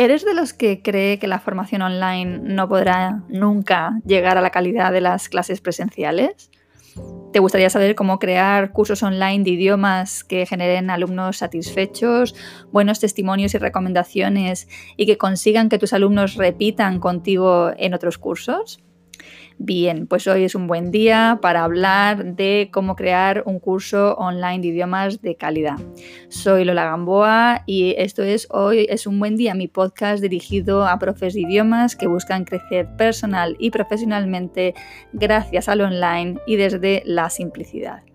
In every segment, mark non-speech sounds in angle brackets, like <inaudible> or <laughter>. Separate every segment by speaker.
Speaker 1: ¿Eres de los que cree que la formación online no podrá nunca llegar a la calidad de las clases presenciales? ¿Te gustaría saber cómo crear cursos online de idiomas que generen alumnos satisfechos, buenos testimonios y recomendaciones y que consigan que tus alumnos repitan contigo en otros cursos? Bien, pues hoy es un buen día para hablar de cómo crear un curso online de idiomas de calidad. Soy Lola Gamboa y esto es Hoy es un buen día, mi podcast dirigido a profes de idiomas que buscan crecer personal y profesionalmente gracias al online y desde la simplicidad.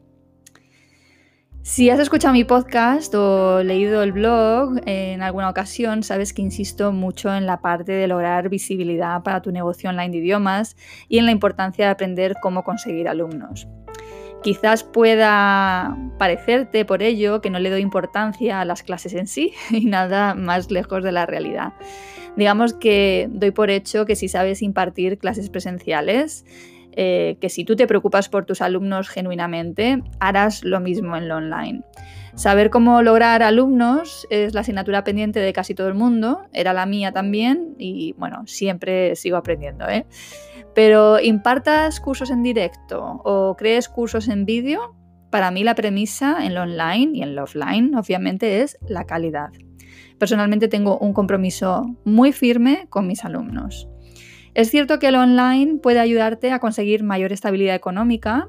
Speaker 1: Si has escuchado mi podcast o leído el blog en alguna ocasión, sabes que insisto mucho en la parte de lograr visibilidad para tu negocio online de idiomas y en la importancia de aprender cómo conseguir alumnos. Quizás pueda parecerte por ello que no le doy importancia a las clases en sí <laughs> y nada más lejos de la realidad. Digamos que doy por hecho que si sabes impartir clases presenciales, eh, que si tú te preocupas por tus alumnos genuinamente, harás lo mismo en lo online. Saber cómo lograr alumnos es la asignatura pendiente de casi todo el mundo, era la mía también y bueno, siempre sigo aprendiendo. ¿eh? Pero impartas cursos en directo o crees cursos en vídeo, para mí la premisa en lo online y en lo offline obviamente es la calidad. Personalmente tengo un compromiso muy firme con mis alumnos. Es cierto que el online puede ayudarte a conseguir mayor estabilidad económica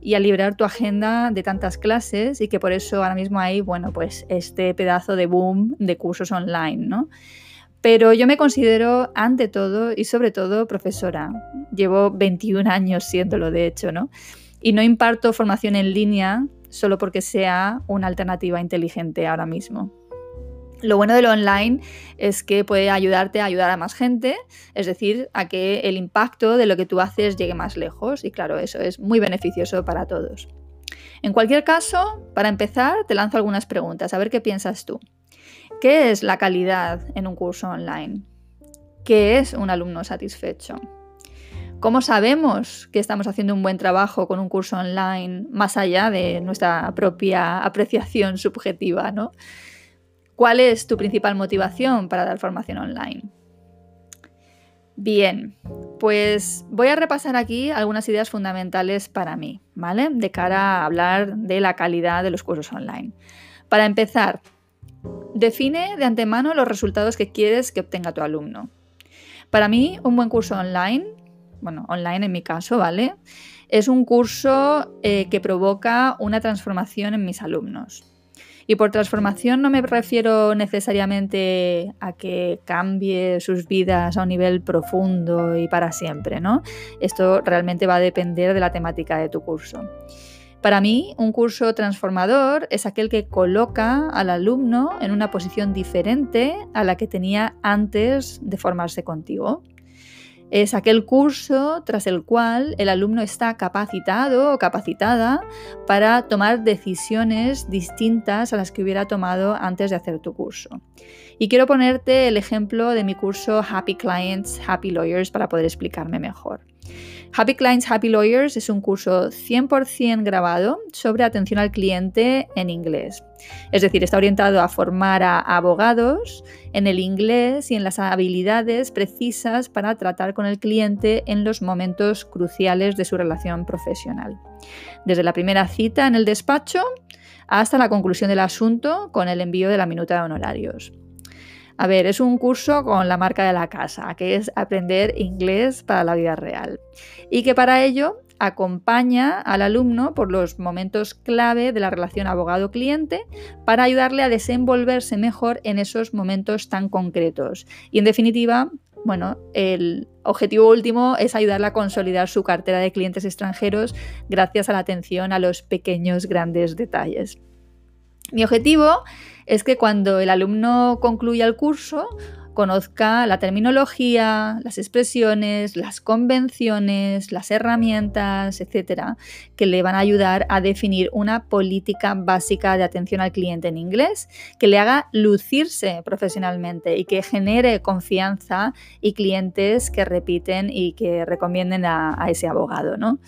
Speaker 1: y a liberar tu agenda de tantas clases y que por eso ahora mismo hay, bueno, pues este pedazo de boom de cursos online, ¿no? Pero yo me considero ante todo y sobre todo profesora. Llevo 21 años siéndolo, de hecho, ¿no? Y no imparto formación en línea solo porque sea una alternativa inteligente ahora mismo. Lo bueno de lo online es que puede ayudarte a ayudar a más gente, es decir, a que el impacto de lo que tú haces llegue más lejos y claro, eso es muy beneficioso para todos. En cualquier caso, para empezar, te lanzo algunas preguntas, a ver qué piensas tú. ¿Qué es la calidad en un curso online? ¿Qué es un alumno satisfecho? ¿Cómo sabemos que estamos haciendo un buen trabajo con un curso online más allá de nuestra propia apreciación subjetiva? ¿no? ¿Cuál es tu principal motivación para dar formación online? Bien, pues voy a repasar aquí algunas ideas fundamentales para mí, ¿vale? De cara a hablar de la calidad de los cursos online. Para empezar, define de antemano los resultados que quieres que obtenga tu alumno. Para mí, un buen curso online, bueno, online en mi caso, ¿vale? Es un curso eh, que provoca una transformación en mis alumnos. Y por transformación no me refiero necesariamente a que cambie sus vidas a un nivel profundo y para siempre, ¿no? Esto realmente va a depender de la temática de tu curso. Para mí, un curso transformador es aquel que coloca al alumno en una posición diferente a la que tenía antes de formarse contigo. Es aquel curso tras el cual el alumno está capacitado o capacitada para tomar decisiones distintas a las que hubiera tomado antes de hacer tu curso. Y quiero ponerte el ejemplo de mi curso Happy Clients, Happy Lawyers para poder explicarme mejor. Happy Clients, Happy Lawyers es un curso 100% grabado sobre atención al cliente en inglés. Es decir, está orientado a formar a abogados en el inglés y en las habilidades precisas para tratar con el cliente en los momentos cruciales de su relación profesional. Desde la primera cita en el despacho hasta la conclusión del asunto con el envío de la minuta de honorarios. A ver, es un curso con la marca de la casa, que es aprender inglés para la vida real. Y que para ello acompaña al alumno por los momentos clave de la relación abogado-cliente para ayudarle a desenvolverse mejor en esos momentos tan concretos. Y en definitiva, bueno, el objetivo último es ayudarle a consolidar su cartera de clientes extranjeros gracias a la atención a los pequeños grandes detalles. Mi objetivo es que cuando el alumno concluya el curso conozca la terminología, las expresiones, las convenciones, las herramientas, etcétera, que le van a ayudar a definir una política básica de atención al cliente en inglés, que le haga lucirse profesionalmente y que genere confianza y clientes que repiten y que recomienden a, a ese abogado, ¿no?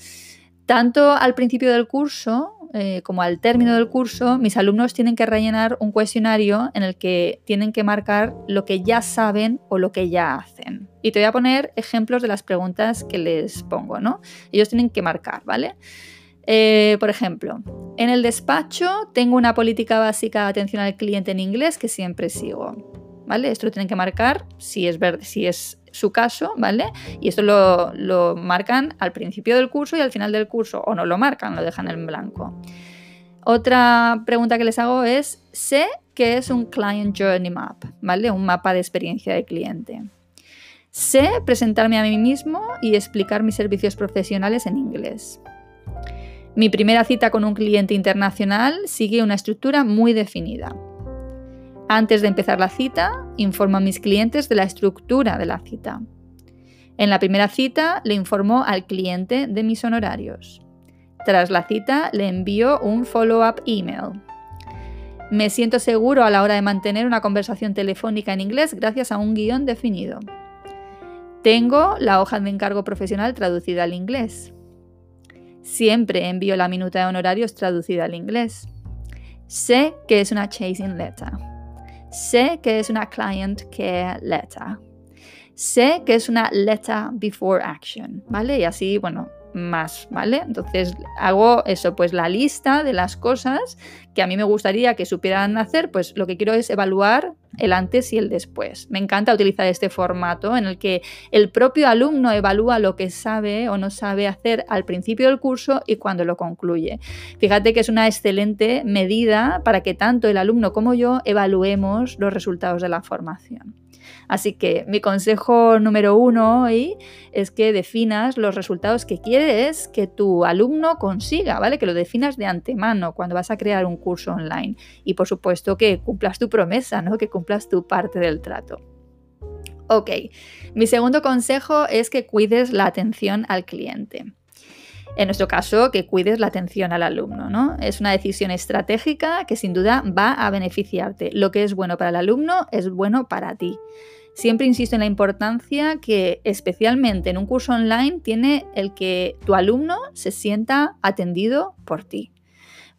Speaker 1: Tanto al principio del curso eh, como al término del curso, mis alumnos tienen que rellenar un cuestionario en el que tienen que marcar lo que ya saben o lo que ya hacen. Y te voy a poner ejemplos de las preguntas que les pongo, ¿no? Ellos tienen que marcar, ¿vale? Eh, por ejemplo, en el despacho tengo una política básica de atención al cliente en inglés que siempre sigo. ¿Vale? Esto lo tienen que marcar si es, si es su caso, ¿vale? Y esto lo, marcan al principio del curso y al final del curso, o no lo marcan, lo dejan en blanco. Otra pregunta que les hago es, sé que es un Client Journey Map, ¿vale? Un mapa de experiencia de cliente. Sé presentarme a mí mismo y explicar mis servicios profesionales en inglés. Mi primera cita con un cliente internacional sigue una estructura muy definida. Antes de empezar la cita, informo a mis clientes de la estructura de la cita. En la primera cita le informo al cliente de mis honorarios. Tras la cita le envío un follow-up email. Me siento seguro a la hora de mantener una conversación telefónica en inglés gracias a un guion definido. Tengo la hoja de encargo profesional traducida al inglés. Siempre envío la minuta de honorarios traducida al inglés. Sé que es una chasing letter. Sé que es una client care letter. Sé que es una letter before action, ¿vale? Y así, bueno, más, ¿vale? Entonces hago eso, pues la lista de las cosas que a mí me gustaría que supieran hacer, pues lo que quiero es evaluar el antes y el después. Me encanta utilizar este formato en el que el propio alumno evalúa lo que sabe o no sabe hacer al principio del curso y cuando lo concluye. Fíjate que es una excelente medida para que tanto el alumno como yo evaluemos los resultados de la formación. Así que mi consejo número uno hoy es que definas los resultados que quieres que tu alumno consiga, ¿vale? Que lo definas de antemano cuando vas a crear un curso online. Y por supuesto que cumplas tu promesa, ¿no? Que cumplas tu parte del trato. Ok, mi segundo consejo es que cuides la atención al cliente. En nuestro caso, que cuides la atención al alumno, ¿no? Es una decisión estratégica que sin duda va a beneficiarte. Lo que es bueno para el alumno es bueno para ti. Siempre insisto en la importancia que especialmente en un curso online tiene el que tu alumno se sienta atendido por ti.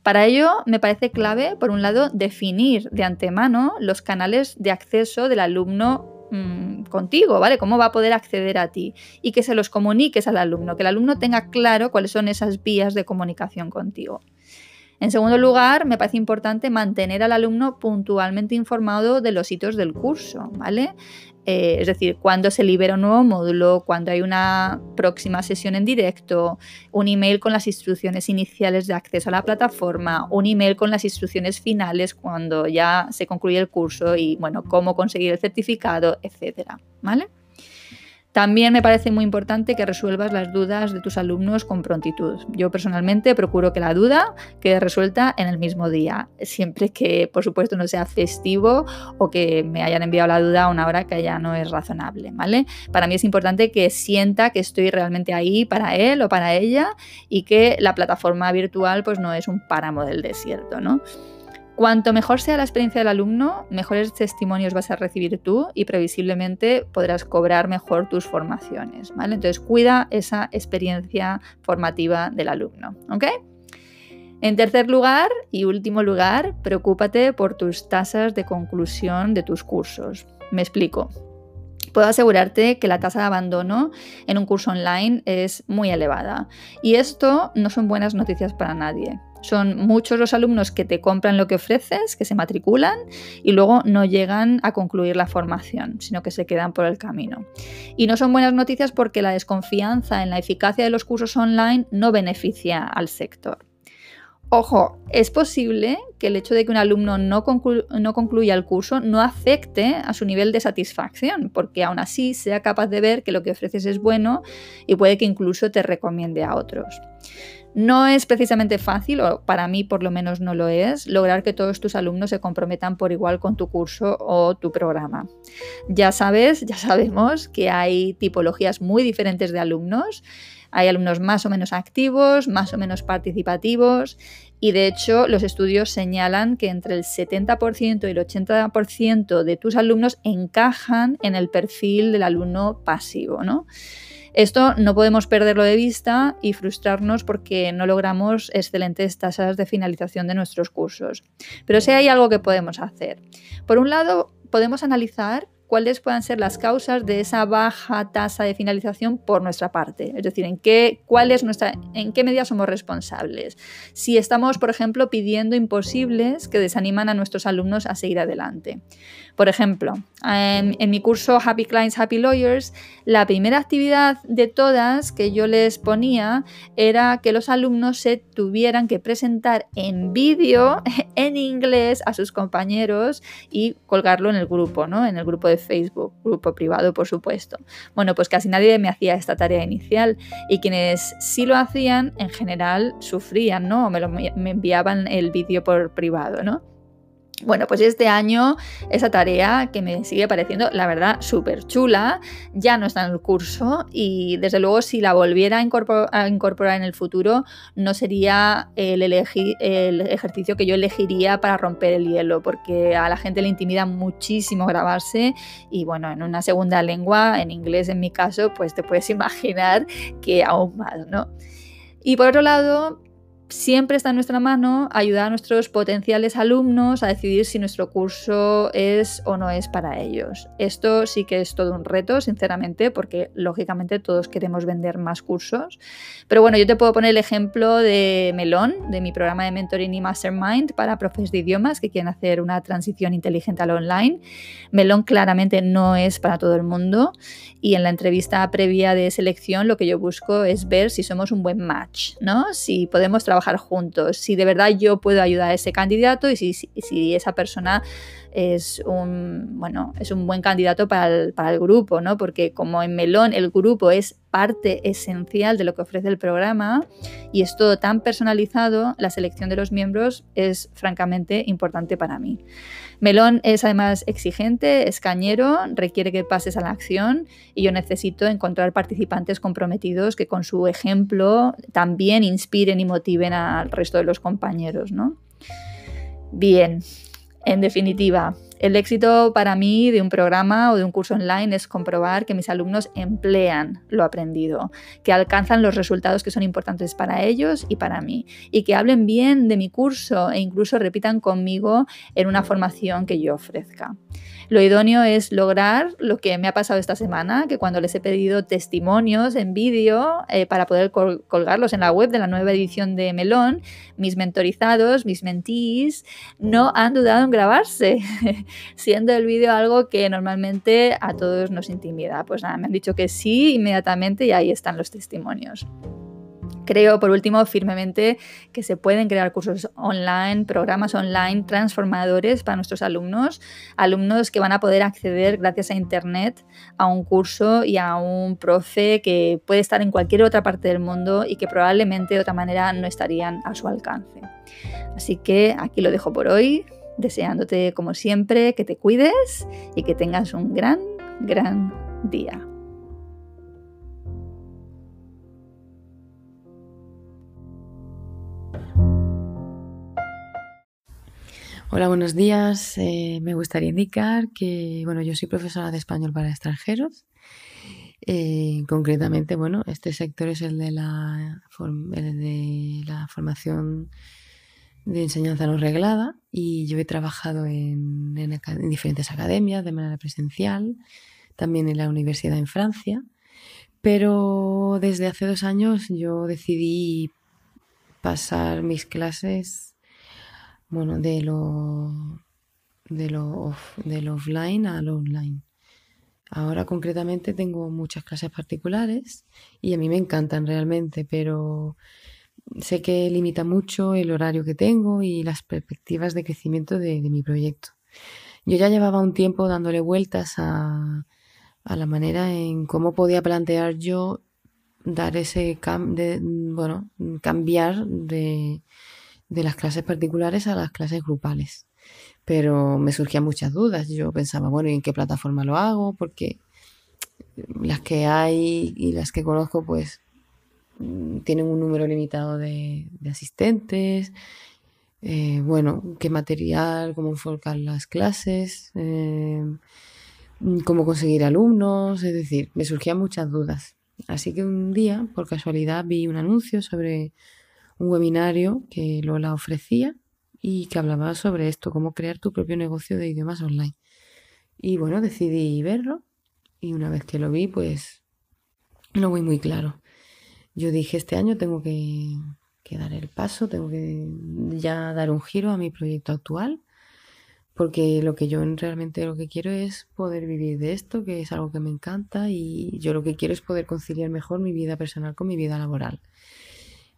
Speaker 1: Para ello me parece clave, por un lado, definir de antemano los canales de acceso del alumno mm, contigo, ¿vale? Cómo va a poder acceder a ti y que se los comuniques al alumno, que el alumno tenga claro cuáles son esas vías de comunicación contigo. En segundo lugar, me parece importante mantener al alumno puntualmente informado de los hitos del curso, ¿vale? Eh, es decir, cuando se libera un nuevo módulo, cuando hay una próxima sesión en directo, un email con las instrucciones iniciales de acceso a la plataforma, un email con las instrucciones finales cuando ya se concluye el curso y, bueno, cómo conseguir el certificado, etcétera, ¿vale? También me parece muy importante que resuelvas las dudas de tus alumnos con prontitud. Yo personalmente procuro que la duda quede resuelta en el mismo día, siempre que por supuesto no sea festivo o que me hayan enviado la duda a una hora que ya no es razonable, ¿vale? Para mí es importante que sienta que estoy realmente ahí para él o para ella y que la plataforma virtual pues no es un páramo del desierto, ¿no? Cuanto mejor sea la experiencia del alumno, mejores testimonios vas a recibir tú y previsiblemente podrás cobrar mejor tus formaciones, ¿vale? Entonces cuida esa experiencia formativa del alumno. En tercer lugar y último lugar, preocúpate por tus tasas de conclusión de tus cursos. Me explico. Puedo asegurarte que la tasa de abandono en un curso online es muy elevada y esto no son buenas noticias para nadie. Son muchos los alumnos que te compran lo que ofreces, que se matriculan y luego no llegan a concluir la formación, sino que se quedan por el camino. Y no son buenas noticias porque la desconfianza en la eficacia de los cursos online no beneficia al sector. Ojo, es posible que el hecho de que un alumno no, concluya el curso no afecte a su nivel de satisfacción, porque aún así sea capaz de ver que lo que ofreces es bueno y puede que incluso te recomiende a otros. No es precisamente fácil, o para mí por lo menos no lo es, lograr que todos tus alumnos se comprometan por igual con tu curso o tu programa. Ya sabes, ya sabemos que hay tipologías muy diferentes de alumnos. Hay alumnos más o menos activos, más o menos participativos y de hecho los estudios señalan que entre el 70% y el 80% de tus alumnos encajan en el perfil del alumno pasivo, ¿no? Esto no podemos perderlo de vista y frustrarnos porque no logramos excelentes tasas de finalización de nuestros cursos. Pero sí hay algo que podemos hacer. Por un lado, podemos analizar cuáles puedan ser las causas de esa baja tasa de finalización por nuestra parte. Es decir, en qué, cuál es nuestra, en qué medida somos responsables. Si estamos, por ejemplo, pidiendo imposibles que desaniman a nuestros alumnos a seguir adelante. Por ejemplo, en, mi curso Happy Clients, Happy Lawyers, la primera actividad de todas que yo les ponía era que los alumnos se tuvieran que presentar en vídeo, <laughs> en inglés, a sus compañeros y colgarlo en el grupo, ¿no? En el grupo de Facebook, grupo privado, por supuesto. Bueno, pues casi nadie me hacía esta tarea inicial y quienes sí lo hacían, en general, sufrían, ¿no? O me, me enviaban el vídeo por privado, ¿no? Bueno, pues este año esa tarea que me sigue pareciendo, la verdad, súper chula, ya no está en el curso y desde luego si la volviera a incorporar, en el futuro no sería el, el ejercicio que yo elegiría para romper el hielo, porque a la gente le intimida muchísimo grabarse y bueno, en una segunda lengua, en inglés en mi caso, pues te puedes imaginar que aún más, ¿no? Y por otro lado, siempre está en nuestra mano ayudar a nuestros potenciales alumnos a decidir si nuestro curso es o no es para ellos. Esto sí que es todo un reto, sinceramente, porque lógicamente todos queremos vender más cursos. Pero bueno, yo te puedo poner el ejemplo de Melón, de mi programa de mentoring y mastermind para profes de idiomas que quieren hacer una transición inteligente al online. Melón claramente no es para todo el mundo y en la entrevista previa de selección lo que yo busco es ver si somos un buen match, ¿no? Si podemos trabajar juntos, si de verdad yo puedo ayudar a ese candidato y si, esa persona es un, bueno, es un buen candidato para el, para el, grupo, ¿no? Porque como en Melón el grupo es parte esencial de lo que ofrece el programa y es todo tan personalizado, la selección de los miembros es francamente importante para mí. Melón es además exigente, es cañero, requiere que pases a la acción y yo necesito encontrar participantes comprometidos que con su ejemplo también inspiren y motiven al resto de los compañeros, ¿no? Bien, en definitiva, el éxito para mí de un programa o de un curso online es comprobar que mis alumnos emplean lo aprendido, que alcanzan los resultados que son importantes para ellos y para mí, y que hablen bien de mi curso e incluso repitan conmigo en una formación que yo ofrezca. Lo idóneo es lograr lo que me ha pasado esta semana, que cuando les he pedido testimonios en vídeo eh, para poder colgarlos en la web de la nueva edición de Melón, mis mentorizados, mis mentees, no han dudado en grabarse, <laughs> siendo el vídeo algo que normalmente a todos nos intimida. Pues nada, me han dicho que sí inmediatamente y ahí están los testimonios. Creo, por último, firmemente que se pueden crear cursos online, programas online transformadores para nuestros alumnos, alumnos que van a poder acceder gracias a Internet a un curso y a un profe que puede estar en cualquier otra parte del mundo y que probablemente de otra manera no estarían a su alcance. Así que aquí lo dejo por hoy, deseándote como siempre que te cuides y que tengas un gran, gran día.
Speaker 2: Hola, buenos días. Eh, me gustaría indicar que, bueno, yo soy profesora de español para extranjeros. Eh, concretamente, bueno, este sector es el de la, de la formación de enseñanza no reglada y yo he trabajado en, en, diferentes academias de manera presencial, también en la universidad en Francia, pero desde hace dos años yo decidí pasar mis clases bueno, de lo, de lo, de lo offline al online. Ahora concretamente tengo muchas clases particulares y a mí me encantan realmente, pero sé que limita mucho el horario que tengo y las perspectivas de crecimiento de, mi proyecto. Yo ya llevaba un tiempo dándole vueltas a, a la manera en cómo podía plantear yo dar ese de, bueno, cambiar de, de las clases particulares a las clases grupales. Pero me surgían muchas dudas. Yo pensaba, bueno, ¿y en qué plataforma lo hago? Porque las que hay y las que conozco, pues mm, tienen un número limitado de, asistentes. Eh, bueno, qué material, cómo enfocar las clases, eh, cómo conseguir alumnos, es decir, me surgían muchas dudas. Así que un día, por casualidad, vi un anuncio sobre un webinario que Lola ofrecía y que hablaba sobre esto, cómo crear tu propio negocio de idiomas online. Y bueno, decidí verlo y una vez que lo vi, pues lo vi muy claro. Yo dije, este año tengo que, que dar el paso, tengo que ya dar un giro a mi proyecto actual porque lo que yo realmente lo que quiero es poder vivir de esto, que es algo que me encanta y yo lo que quiero es poder conciliar mejor mi vida personal con mi vida laboral.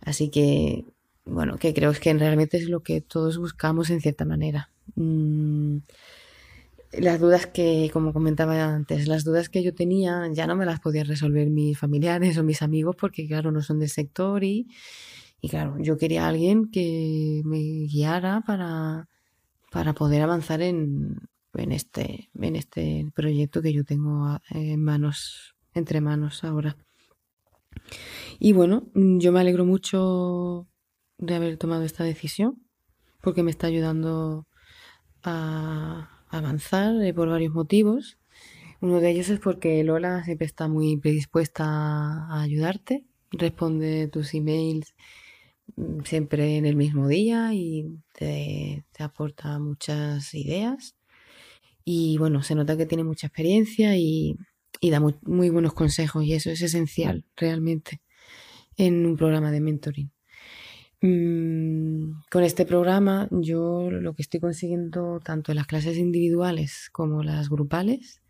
Speaker 2: Así que, bueno, que creo que realmente es lo que todos buscamos en cierta manera. Mm, las dudas que, como comentaba antes, las dudas que yo tenía ya no me las podían resolver mis familiares o mis amigos porque, claro, no son del sector y, y claro, yo quería a alguien que me guiara para para poder avanzar en, en, este, en este proyecto que yo tengo en manos, entre manos ahora. Y bueno, yo me alegro mucho de haber tomado esta decisión porque me está ayudando a avanzar eh, por varios motivos. Uno de ellos es porque Lola siempre está muy predispuesta a ayudarte, responde tus emails Mm, siempre en el mismo día y te, aporta muchas ideas. Y bueno, se nota que tiene mucha experiencia y, da muy, buenos consejos y eso es esencial realmente en un programa de mentoring. Mm, con este programa yo lo que estoy consiguiendo tanto en las clases individuales como las grupales,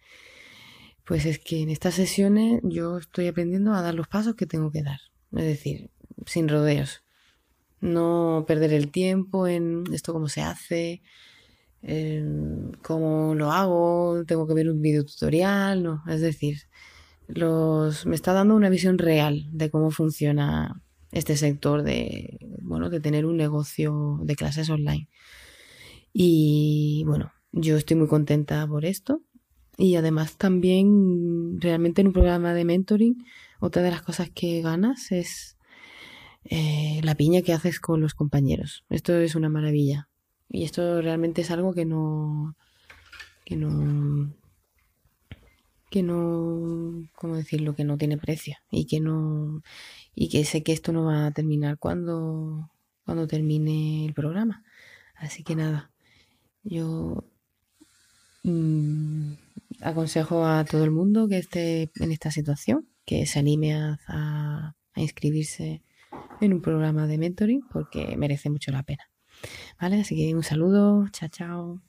Speaker 2: pues es que en estas sesiones yo estoy aprendiendo a dar los pasos que tengo que dar, es decir, sin rodeos no perder el tiempo en esto cómo se hace, en cómo lo hago, tengo que ver un video tutorial, no, es decir, los, me está dando una visión real de cómo funciona este sector de, bueno, de tener un negocio de clases online. Y bueno, yo estoy muy contenta por esto. Y además también realmente en un programa de mentoring, otra de las cosas que ganas es eh, la piña que haces con los compañeros. Esto es una maravilla. Y esto realmente es algo que no. que no. que no. ¿cómo decirlo? que no tiene precio. Y que no. y que sé que esto no va a terminar cuando. cuando termine el programa. Así que nada. Yo. Mm, aconsejo a todo el mundo que esté en esta situación, que se anime a, a inscribirse en un programa de mentoring porque merece mucho la pena. ¿Vale? Así que un saludo, chao, chao.